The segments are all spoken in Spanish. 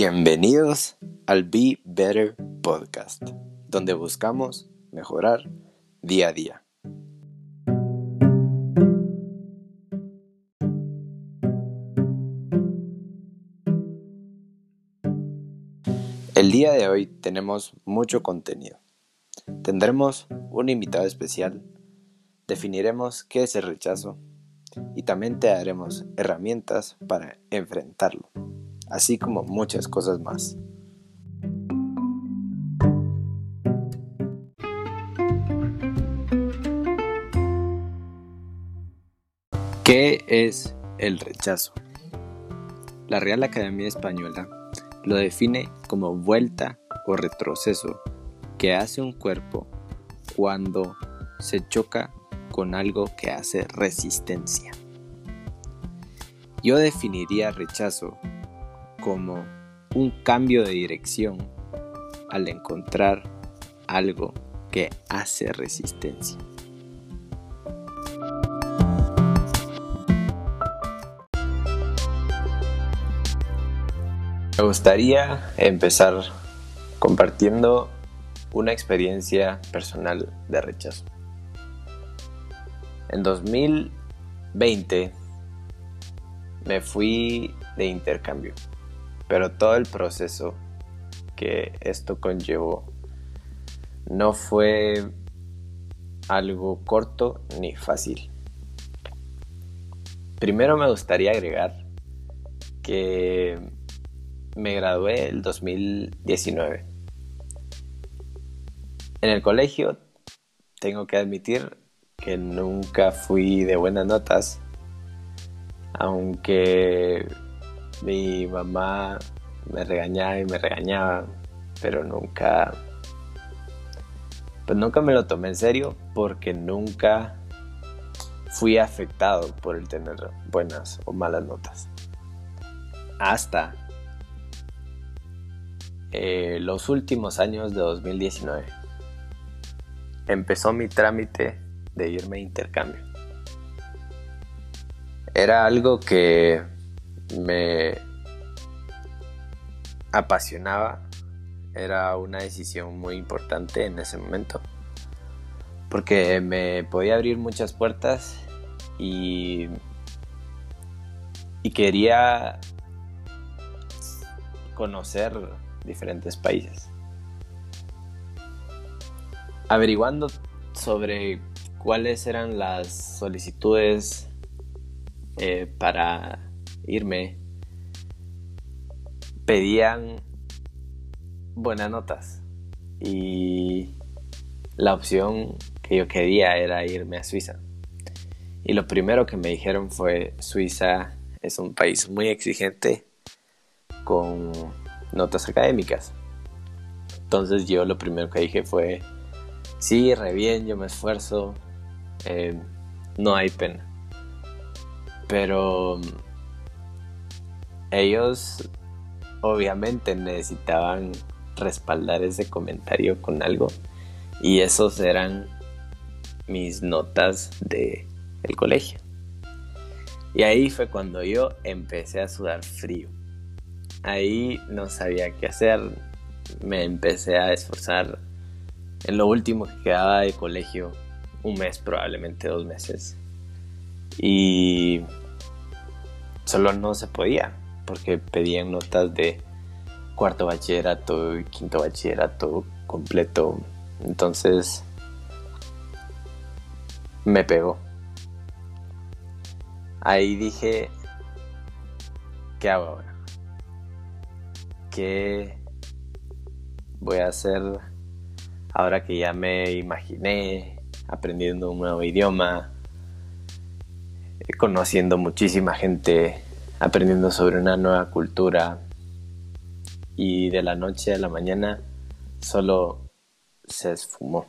Bienvenidos al Be Better Podcast, donde buscamos mejorar día a día. El día de hoy tenemos mucho contenido. Tendremos un invitado especial, definiremos qué es el rechazo y también te daremos herramientas para enfrentarlo así como muchas cosas más. ¿Qué es el rechazo? La Real Academia Española lo define como vuelta o retroceso que hace un cuerpo cuando se choca con algo que hace resistencia. Yo definiría rechazo como un cambio de dirección al encontrar algo que hace resistencia. Me gustaría empezar compartiendo una experiencia personal de rechazo. En 2020 me fui de intercambio pero todo el proceso que esto conllevó no fue algo corto ni fácil. Primero me gustaría agregar que me gradué el 2019. En el colegio tengo que admitir que nunca fui de buenas notas, aunque mi mamá me regañaba y me regañaba, pero nunca, pues nunca me lo tomé en serio porque nunca fui afectado por el tener buenas o malas notas. Hasta eh, los últimos años de 2019 empezó mi trámite de irme a intercambio. Era algo que me apasionaba. Era una decisión muy importante en ese momento. Porque me podía abrir muchas puertas y, y quería conocer diferentes países. Averiguando sobre cuáles eran las solicitudes eh, para irme, pedían buenas notas y la opción que yo quería era irme a Suiza. Y lo primero que me dijeron fue Suiza es un país muy exigente con notas académicas. Entonces yo lo primero que dije fue, sí, re bien, yo me esfuerzo, eh, no hay pena. Pero ellos obviamente necesitaban respaldar ese comentario con algo y esos eran mis notas de el colegio. Y ahí fue cuando yo empecé a sudar frío. Ahí no sabía qué hacer, me empecé a esforzar en lo último que quedaba de colegio, un mes probablemente dos meses. Y solo no se podía porque pedían notas de cuarto bachillerato y quinto bachillerato completo. Entonces me pegó. Ahí dije, ¿qué hago ahora? ¿Qué voy a hacer ahora que ya me imaginé aprendiendo un nuevo idioma, conociendo muchísima gente aprendiendo sobre una nueva cultura y de la noche a la mañana solo se esfumó.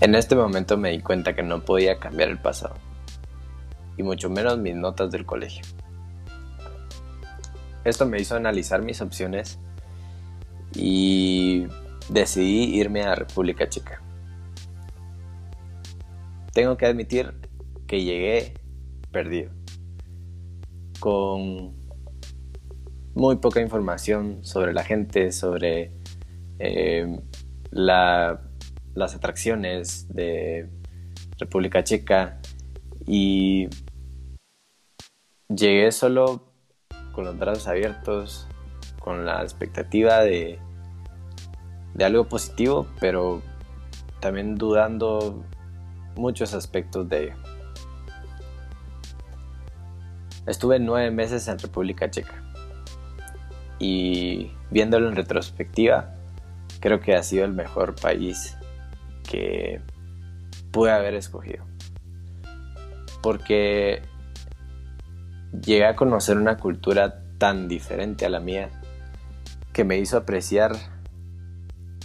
En este momento me di cuenta que no podía cambiar el pasado, y mucho menos mis notas del colegio. Esto me hizo analizar mis opciones y decidí irme a República Checa. tengo que admitir que llegué perdido, con muy poca información sobre la gente, sobre eh, las atracciones de República Checa y llegué solo con los brazos abiertos, con la expectativa de, de algo positivo, pero también dudando muchos aspectos de ello. Estuve nueve meses en República Checa y viéndolo en retrospectiva, creo que ha sido el mejor país que pude haber escogido. Porque llegué a conocer una cultura tan diferente a la mía que me hizo apreciar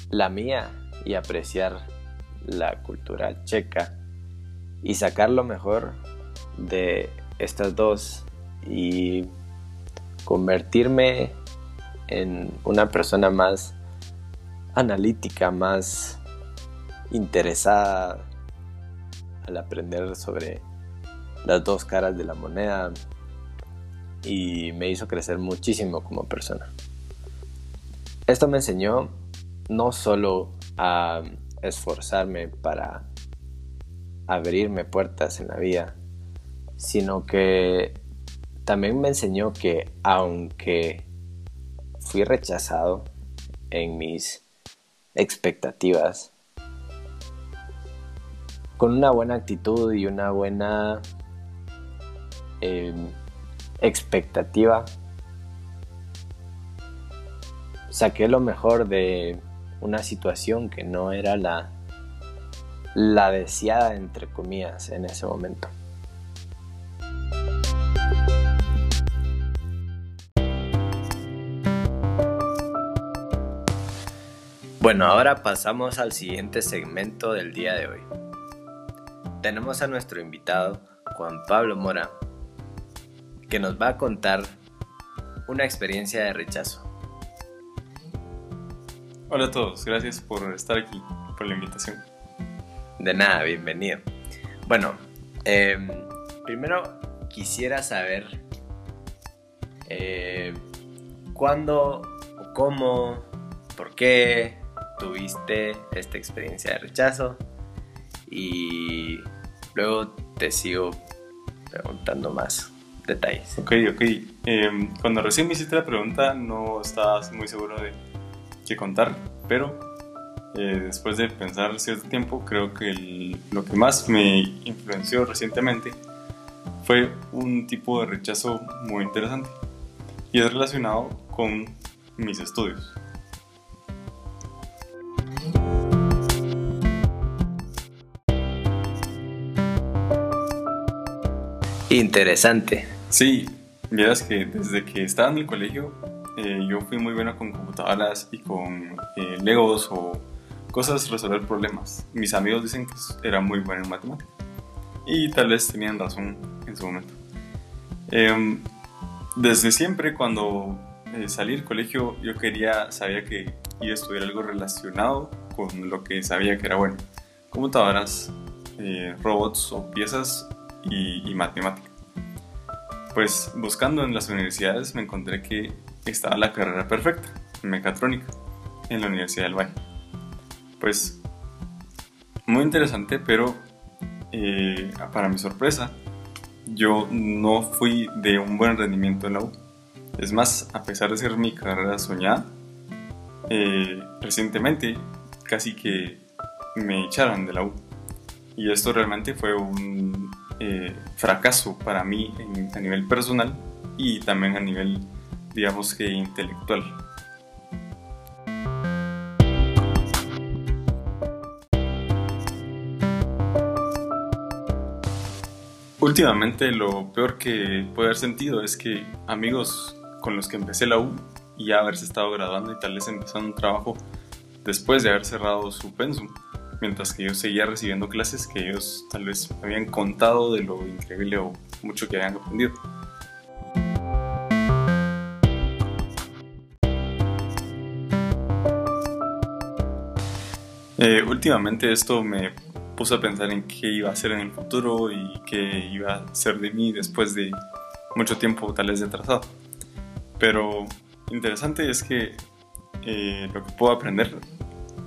la mía y apreciar la cultura checa y sacar lo mejor de estas dos y convertirme en una persona más analítica, más interesada al aprender sobre las dos caras de la moneda y me hizo crecer muchísimo como persona. Esto me enseñó no solo a esforzarme para abrirme puertas en la vida, sino que también me enseñó que aunque fui rechazado en mis expectativas, con una buena actitud y una buena em, expectativa, saqué lo mejor de una situación que no era la, la deseada, entre comillas, en ese momento. Bueno, ahora pasamos al siguiente segmento del día de hoy. Tenemos a nuestro invitado, Juan Pablo Mora, que nos va a contar una experiencia de rechazo. Hola a todos, gracias por estar aquí, por la invitación. De nada, bienvenido. Bueno, em, primero quisiera saber eh, cuándo, cómo, por qué tuviste esta experiencia de rechazo y luego te sigo preguntando más detalles. Ok, ok. Em, cuando recién me hiciste la pregunta no estabas muy seguro de qué contar, pero eh, después de pensar cierto tiempo, creo que lo que más me influenció recientemente fue un tipo de rechazo muy interesante y es relacionado con mis estudios. Interesante. Sí, miras que desde que estaba en el colegio eh, yo fui muy bueno con computadoras y con eh, legos o cosas resolver problemas. Mis amigos dicen que era muy bueno en matemáticas y tal vez tenían razón en su momento. Em, desde siempre cuando eh, salí del colegio yo quería, sabía que iba a estudiar algo relacionado con lo que sabía que era bueno. Computadoras, robots o piezas y, matemática. Pues buscando en las universidades me encontré que estaba la carrera perfecta, mecatrónica, en la Universidad del Valle. Pues muy interesante, pero eh, para mi sorpresa, yo no fui de un buen rendimiento en la U. Es más, a pesar de ser mi carrera soñada, eh, recientemente casi que me echaron de la U. Y esto realmente fue un eh, fracaso para mí a nivel personal y también a nivel, digamos que, intelectual. Últimamente lo peor que puede haber sentido es que amigos con los que empecé la U y ya haberse estado graduando y tal vez empezando un trabajo después de haber cerrado su pensum, mientras que yo seguía recibiendo clases que ellos tal vez habían contado de lo increíble o mucho que habían aprendido. Eh, últimamente esto me puse a pensar en qué iba a hacer en el futuro y qué iba a ser de mí después de mucho tiempo tal vez atrasado. Pero interesante es que eh, lo que puedo aprender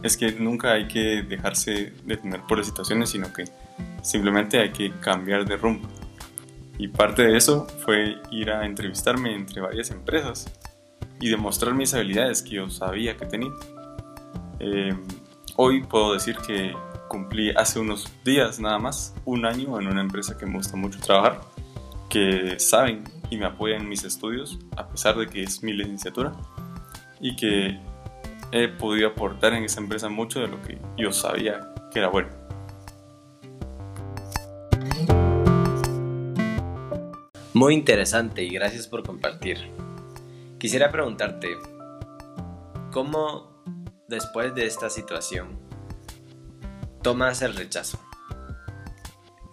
es que nunca hay que dejarse detener por las situaciones, sino que simplemente hay que cambiar de rumbo. Y parte de eso fue ir a entrevistarme entre varias empresas y demostrar mis habilidades que yo sabía que tenía. Eh, hoy puedo decir que cumplí hace unos días nada más un año en una empresa que me gusta mucho trabajar, que saben y me apoyan en mis estudios a pesar de que es mi licenciatura y que he podido aportar en esa empresa mucho de lo que yo sabía que era bueno. Muy interesante y gracias por compartir. Quisiera preguntarte, ¿cómo después de esta situación tomas el rechazo?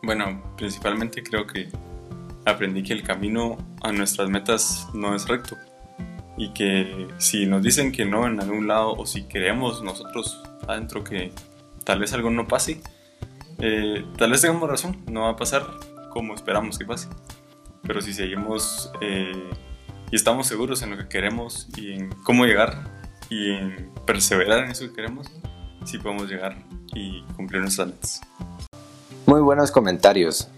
Bueno, principalmente creo que aprendí que el camino a nuestras metas no es recto y que si nos dicen que no en algún lado o si creemos nosotros adentro que tal vez algo no pase, eh, tal vez tengamos razón, no va a pasar como esperamos que pase. Pero si seguimos eh, y estamos seguros en lo que queremos y en cómo llegar y en perseverar en eso que queremos, sí podemos llegar y cumplir nuestras metas. Muy buenos comentarios.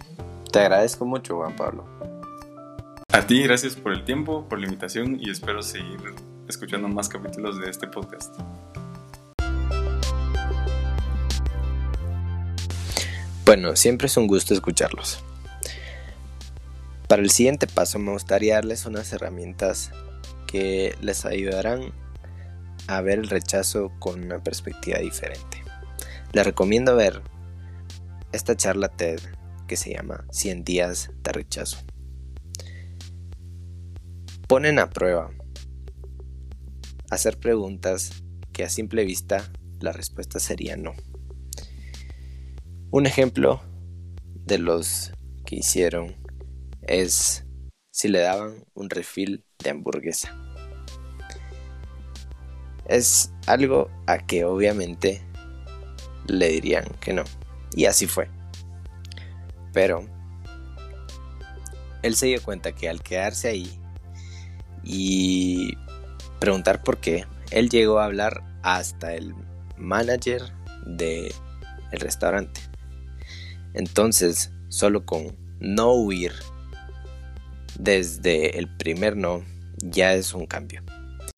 Te agradezco mucho, Juan Pablo. A ti, gracias por el tiempo, por la invitación y espero seguir escuchando más capítulos de este podcast. Bueno, siempre es un gusto escucharlos. Para el siguiente paso me gustaría darles unas herramientas que les ayudarán a ver el rechazo con una perspectiva diferente. Les recomiendo ver esta charla TED que se llama 100 días de rechazo. Ponen a prueba hacer preguntas que a simple vista la respuesta sería no. Un ejemplo de los que hicieron es si le daban un refil de hamburguesa. Es algo a que obviamente le dirían que no. Y así fue. Pero él se dio cuenta que al quedarse ahí y preguntar por qué, él llegó a hablar hasta el manager del el restaurante. Entonces, solo con no huir desde el primer no ya es un cambio.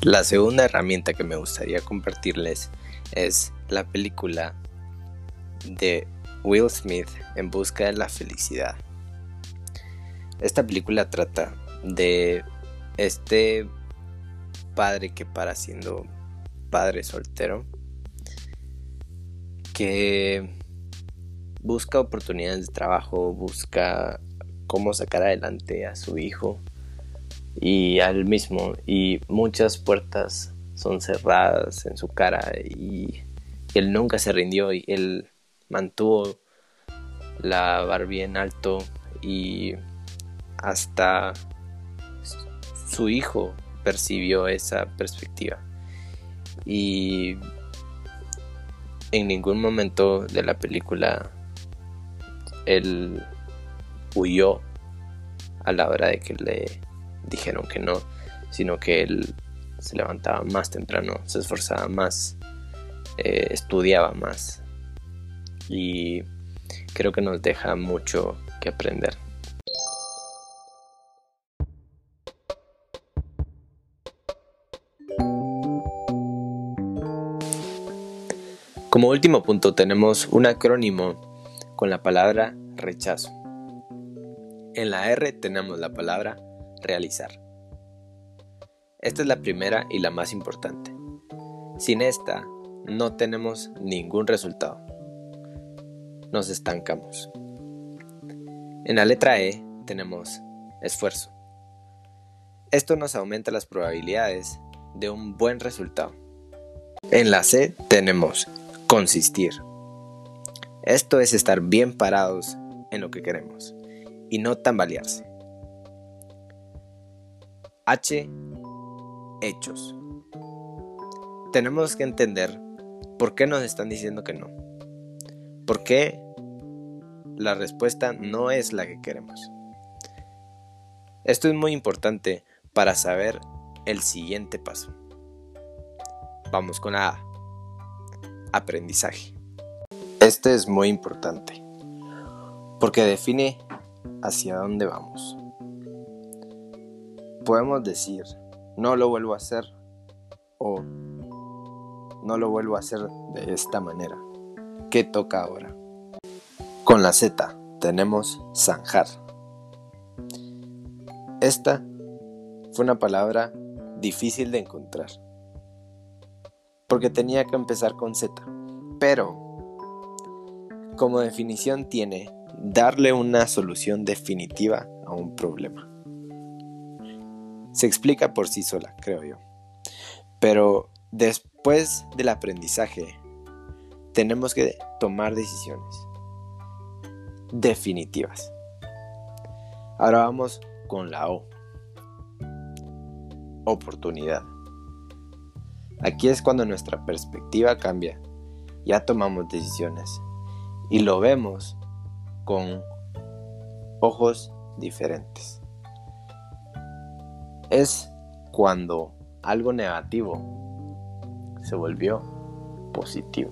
La segunda herramienta que me gustaría compartirles es la película de Will Smith en busca de la felicidad. Esta película trata de este padre que para siendo padre soltero que busca oportunidades de trabajo, busca cómo sacar adelante a su hijo y al mismo y muchas puertas son cerradas en su cara y él nunca se rindió y él mantuvo la Barbie en alto y hasta su hijo percibió esa perspectiva. Y en ningún momento de la película él huyó a la hora de que le dijeron que no, sino que él se levantaba más temprano, se esforzaba más, eh, estudiaba más y creo que nos deja mucho que aprender. Como último punto tenemos un acrónimo con la palabra rechazo. En la R tenemos la palabra realizar. Esta es la primera y la más importante. Sin esta no tenemos ningún resultado. Nos estancamos. En la letra E tenemos esfuerzo. Esto nos aumenta las probabilidades de un buen resultado. En la C tenemos consistir. Esto es estar bien parados en lo que queremos y no tambalearse. H. Hechos. Tenemos que entender por qué nos están diciendo que no. ¿Por qué la respuesta no es la que queremos. Esto es muy importante para saber el siguiente paso. Vamos con la A. Aprendizaje. Este es muy importante porque define hacia dónde vamos. Podemos decir, no lo vuelvo a hacer o no lo vuelvo a hacer de esta manera. ¿Qué toca ahora? Con la Z tenemos zanjar. Esta fue una palabra difícil de encontrar. Porque tenía que empezar con Z. Pero, como definición tiene darle una solución definitiva a un problema. Se explica por sí sola, creo yo. Pero después del aprendizaje, tenemos que tomar decisiones definitivas. Ahora vamos con la O. Oportunidad. Aquí es cuando nuestra perspectiva cambia. Ya tomamos decisiones y lo vemos con ojos diferentes. Es cuando algo negativo se volvió positivo.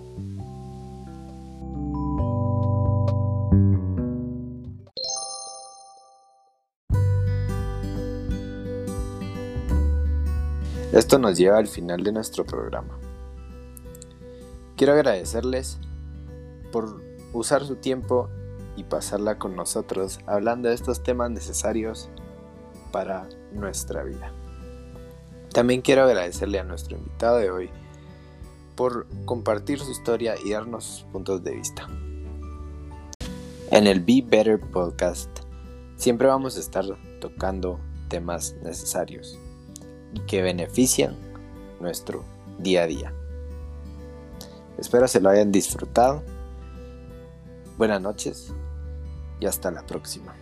Esto nos lleva al final de nuestro programa. Quiero agradecerles por usar su tiempo y pasarla con nosotros hablando de estos temas necesarios para nuestra vida. También quiero agradecerle a nuestro invitado de hoy por compartir su historia y darnos sus puntos de vista. En el Be Better podcast siempre vamos a estar tocando temas necesarios y que benefician nuestro día a día. Espero se lo hayan disfrutado. Buenas noches y hasta la próxima.